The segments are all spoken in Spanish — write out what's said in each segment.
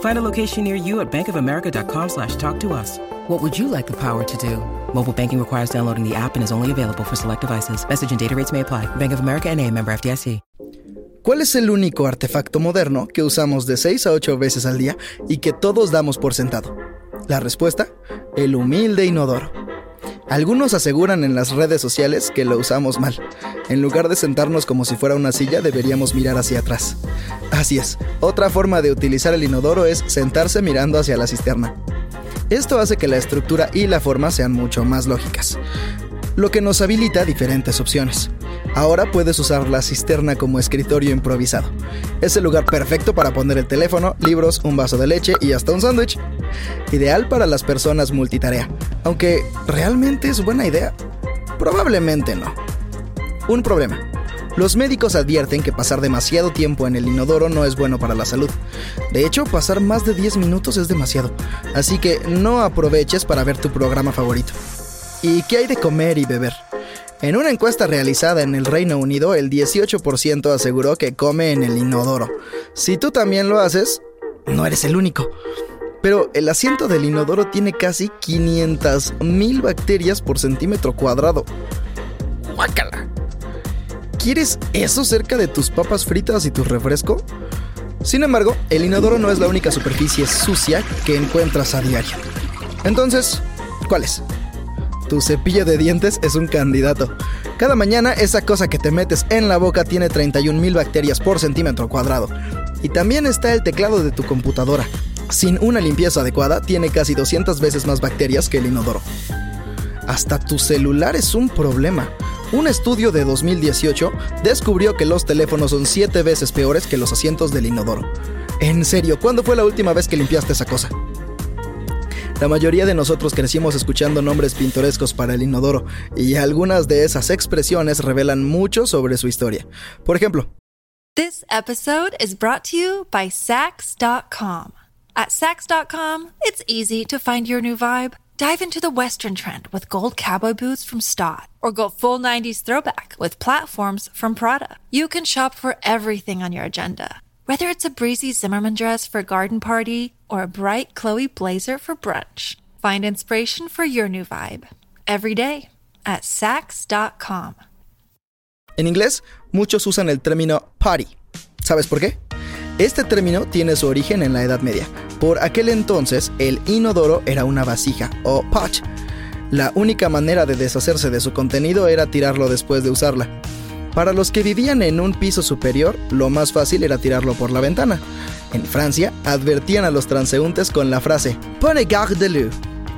Find a location near you at bankofamerica.com slash talk to us. What would you like the power to do? Mobile banking requires downloading the app and is only available for select devices. Message and data rates may apply. Bank of America and a member FDIC. ¿Cuál es el único artefacto moderno que usamos de 6 a 8 veces al día y que todos damos por sentado? La respuesta, el humilde inodoro. Algunos aseguran en las redes sociales que lo usamos mal. En lugar de sentarnos como si fuera una silla, deberíamos mirar hacia atrás. Así es, otra forma de utilizar el inodoro es sentarse mirando hacia la cisterna. Esto hace que la estructura y la forma sean mucho más lógicas, lo que nos habilita diferentes opciones. Ahora puedes usar la cisterna como escritorio improvisado. Es el lugar perfecto para poner el teléfono, libros, un vaso de leche y hasta un sándwich. Ideal para las personas multitarea, aunque ¿realmente es buena idea? Probablemente no. Un problema. Los médicos advierten que pasar demasiado tiempo en el inodoro no es bueno para la salud. De hecho, pasar más de 10 minutos es demasiado. Así que no aproveches para ver tu programa favorito. ¿Y qué hay de comer y beber? En una encuesta realizada en el Reino Unido, el 18% aseguró que come en el inodoro. Si tú también lo haces, no eres el único. Pero el asiento del inodoro tiene casi 500.000 bacterias por centímetro cuadrado. ¡Guácala! ¿Quieres eso cerca de tus papas fritas y tu refresco? Sin embargo, el inodoro no es la única superficie sucia que encuentras a diario. Entonces, ¿cuál es? Tu cepillo de dientes es un candidato. Cada mañana esa cosa que te metes en la boca tiene 31.000 bacterias por centímetro cuadrado. Y también está el teclado de tu computadora. Sin una limpieza adecuada, tiene casi 200 veces más bacterias que el inodoro. Hasta tu celular es un problema. Un estudio de 2018 descubrió que los teléfonos son 7 veces peores que los asientos del inodoro. En serio, ¿cuándo fue la última vez que limpiaste esa cosa? La mayoría de nosotros crecimos escuchando nombres pintorescos para el inodoro, y algunas de esas expresiones revelan mucho sobre su historia. Por ejemplo, This episode is brought to you by Sax.com. At Sax.com, it's easy to find your new vibe. Dive into the Western trend with gold cowboy boots from Stott, or go full 90s throwback with platforms from Prada. You can shop for everything on your agenda, whether it's a breezy Zimmerman dress for a garden party or a bright Chloe blazer for brunch. Find inspiration for your new vibe every day at Sax.com. En inglés, muchos usan el término potty. ¿Sabes por qué? Este término tiene su origen en la Edad Media. Por aquel entonces, el inodoro era una vasija o pot. La única manera de deshacerse de su contenido era tirarlo después de usarla. Para los que vivían en un piso superior, lo más fácil era tirarlo por la ventana. En Francia, advertían a los transeúntes con la frase Pone garde de l'eau,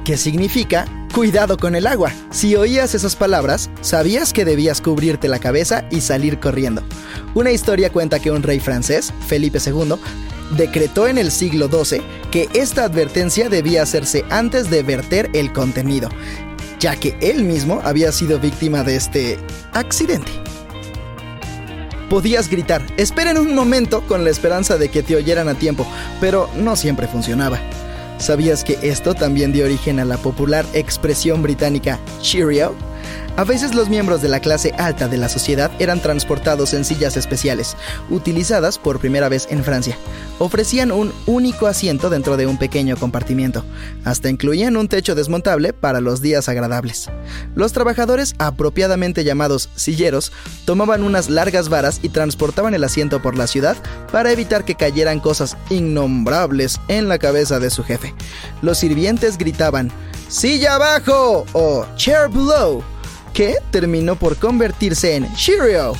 que significa cuidado con el agua. Si oías esas palabras, sabías que debías cubrirte la cabeza y salir corriendo. Una historia cuenta que un rey francés, Felipe II, decretó en el siglo XII que esta advertencia debía hacerse antes de verter el contenido, ya que él mismo había sido víctima de este accidente. Podías gritar, esperen un momento con la esperanza de que te oyeran a tiempo, pero no siempre funcionaba. ¿Sabías que esto también dio origen a la popular expresión británica Cheerio? A veces los miembros de la clase alta de la sociedad eran transportados en sillas especiales, utilizadas por primera vez en Francia. Ofrecían un único asiento dentro de un pequeño compartimiento. Hasta incluían un techo desmontable para los días agradables. Los trabajadores, apropiadamente llamados silleros, tomaban unas largas varas y transportaban el asiento por la ciudad para evitar que cayeran cosas innombrables en la cabeza de su jefe. Los sirvientes gritaban, ¡Silla abajo! o ¡Chair below! Que terminó por convertirse en Cheerio.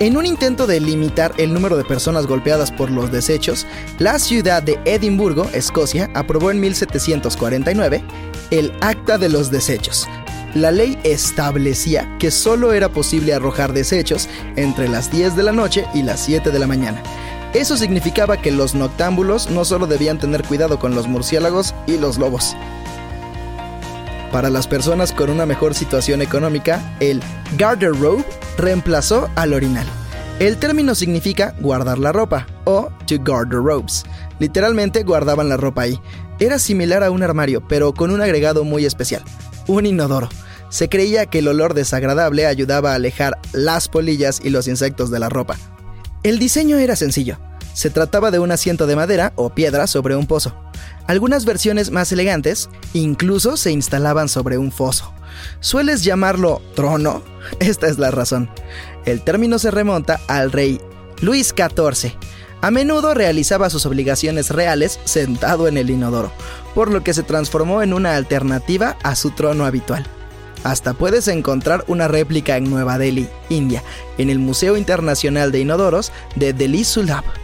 En un intento de limitar el número de personas golpeadas por los desechos, la ciudad de Edimburgo, Escocia, aprobó en 1749 el Acta de los Desechos. La ley establecía que solo era posible arrojar desechos entre las 10 de la noche y las 7 de la mañana. Eso significaba que los noctámbulos no solo debían tener cuidado con los murciélagos y los lobos. Para las personas con una mejor situación económica, el garderobe reemplazó al orinal. El término significa guardar la ropa o to guard the robes. Literalmente guardaban la ropa ahí. Era similar a un armario, pero con un agregado muy especial, un inodoro. Se creía que el olor desagradable ayudaba a alejar las polillas y los insectos de la ropa. El diseño era sencillo. Se trataba de un asiento de madera o piedra sobre un pozo. Algunas versiones más elegantes incluso se instalaban sobre un foso. ¿Sueles llamarlo trono? Esta es la razón. El término se remonta al rey Luis XIV. A menudo realizaba sus obligaciones reales sentado en el inodoro, por lo que se transformó en una alternativa a su trono habitual. Hasta puedes encontrar una réplica en Nueva Delhi, India, en el Museo Internacional de Inodoros de Delhi Sulabh.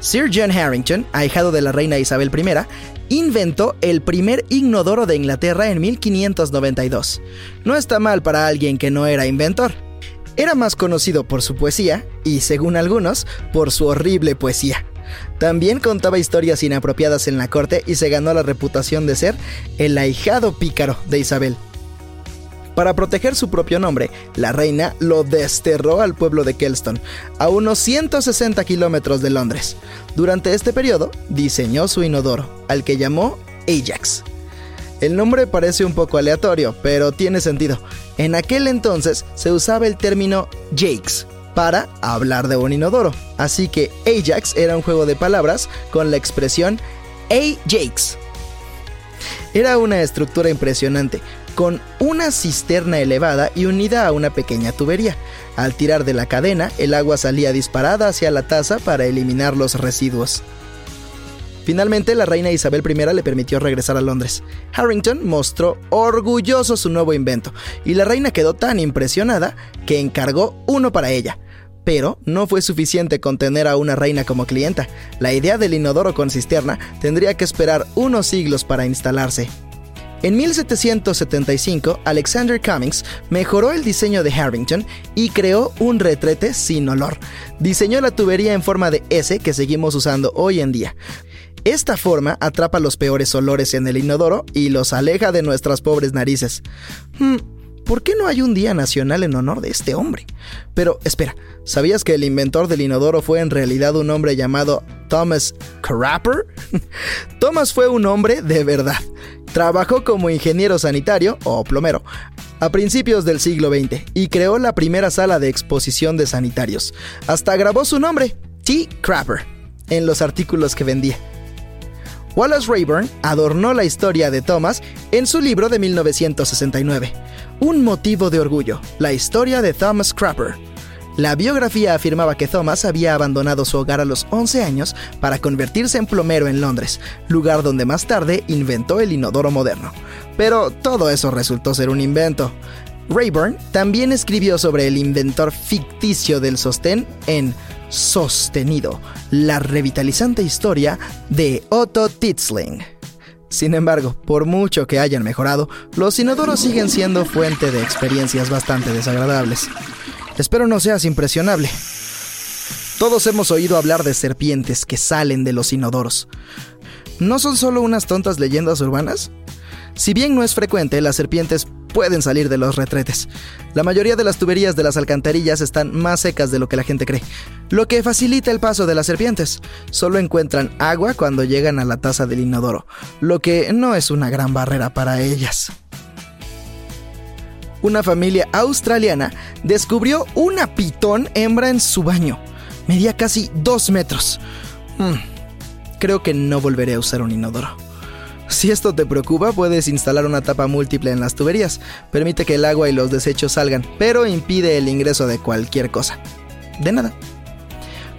Sir John Harrington, ahijado de la reina Isabel I, inventó el primer inodoro de Inglaterra en 1592. No está mal para alguien que no era inventor. Era más conocido por su poesía y, según algunos, por su horrible poesía. También contaba historias inapropiadas en la corte y se ganó la reputación de ser el ahijado pícaro de Isabel. Para proteger su propio nombre, la reina lo desterró al pueblo de Kelston, a unos 160 kilómetros de Londres. Durante este periodo, diseñó su inodoro, al que llamó Ajax. El nombre parece un poco aleatorio, pero tiene sentido. En aquel entonces se usaba el término Jakes para hablar de un inodoro, así que Ajax era un juego de palabras con la expresión Ajax. Era una estructura impresionante, con una cisterna elevada y unida a una pequeña tubería. Al tirar de la cadena, el agua salía disparada hacia la taza para eliminar los residuos. Finalmente, la reina Isabel I le permitió regresar a Londres. Harrington mostró orgulloso su nuevo invento, y la reina quedó tan impresionada que encargó uno para ella. Pero no fue suficiente con tener a una reina como clienta. La idea del inodoro con cisterna tendría que esperar unos siglos para instalarse. En 1775, Alexander Cummings mejoró el diseño de Harrington y creó un retrete sin olor. Diseñó la tubería en forma de S que seguimos usando hoy en día. Esta forma atrapa los peores olores en el inodoro y los aleja de nuestras pobres narices. Hmm, ¿Por qué no hay un día nacional en honor de este hombre? Pero espera, ¿sabías que el inventor del inodoro fue en realidad un hombre llamado Thomas Crapper? Thomas fue un hombre de verdad. Trabajó como ingeniero sanitario o plomero a principios del siglo XX y creó la primera sala de exposición de sanitarios. Hasta grabó su nombre, T. Crapper, en los artículos que vendía. Wallace Rayburn adornó la historia de Thomas en su libro de 1969, Un motivo de orgullo, la historia de Thomas Crapper. La biografía afirmaba que Thomas había abandonado su hogar a los 11 años para convertirse en plomero en Londres, lugar donde más tarde inventó el inodoro moderno. Pero todo eso resultó ser un invento. Rayburn también escribió sobre el inventor ficticio del sostén en Sostenido, la revitalizante historia de Otto Titzling. Sin embargo, por mucho que hayan mejorado, los inodoros siguen siendo fuente de experiencias bastante desagradables. Espero no seas impresionable. Todos hemos oído hablar de serpientes que salen de los inodoros. ¿No son solo unas tontas leyendas urbanas? Si bien no es frecuente, las serpientes pueden salir de los retretes. La mayoría de las tuberías de las alcantarillas están más secas de lo que la gente cree, lo que facilita el paso de las serpientes. Solo encuentran agua cuando llegan a la taza del inodoro, lo que no es una gran barrera para ellas. Una familia australiana descubrió una pitón hembra en su baño. Medía casi dos metros. Hmm, creo que no volveré a usar un inodoro. Si esto te preocupa, puedes instalar una tapa múltiple en las tuberías. Permite que el agua y los desechos salgan, pero impide el ingreso de cualquier cosa. De nada.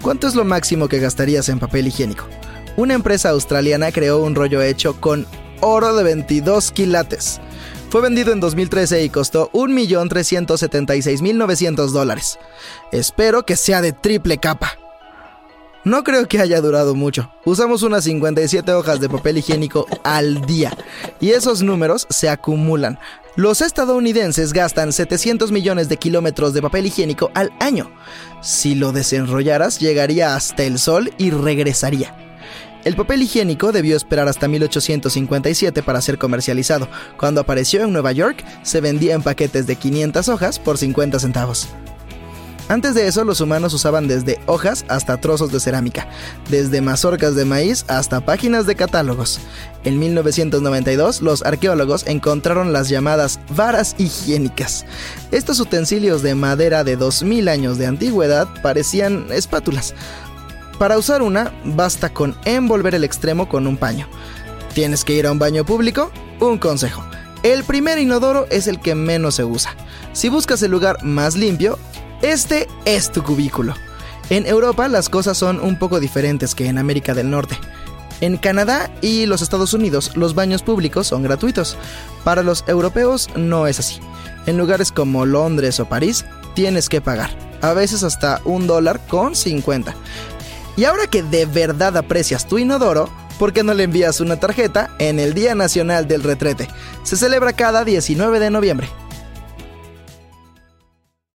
¿Cuánto es lo máximo que gastarías en papel higiénico? Una empresa australiana creó un rollo hecho con oro de 22 quilates. Fue vendido en 2013 y costó 1.376.900 dólares. Espero que sea de triple capa. No creo que haya durado mucho. Usamos unas 57 hojas de papel higiénico al día y esos números se acumulan. Los estadounidenses gastan 700 millones de kilómetros de papel higiénico al año. Si lo desenrollaras, llegaría hasta el sol y regresaría. El papel higiénico debió esperar hasta 1857 para ser comercializado. Cuando apareció en Nueva York, se vendía en paquetes de 500 hojas por 50 centavos. Antes de eso, los humanos usaban desde hojas hasta trozos de cerámica, desde mazorcas de maíz hasta páginas de catálogos. En 1992, los arqueólogos encontraron las llamadas varas higiénicas. Estos utensilios de madera de 2000 años de antigüedad parecían espátulas. Para usar una, basta con envolver el extremo con un paño. ¿Tienes que ir a un baño público? Un consejo. El primer inodoro es el que menos se usa. Si buscas el lugar más limpio, este es tu cubículo. En Europa las cosas son un poco diferentes que en América del Norte. En Canadá y los Estados Unidos los baños públicos son gratuitos. Para los europeos no es así. En lugares como Londres o París tienes que pagar, a veces hasta un dólar con 50. Y ahora que de verdad aprecias tu inodoro, ¿por qué no le envías una tarjeta en el Día Nacional del Retrete? Se celebra cada 19 de noviembre.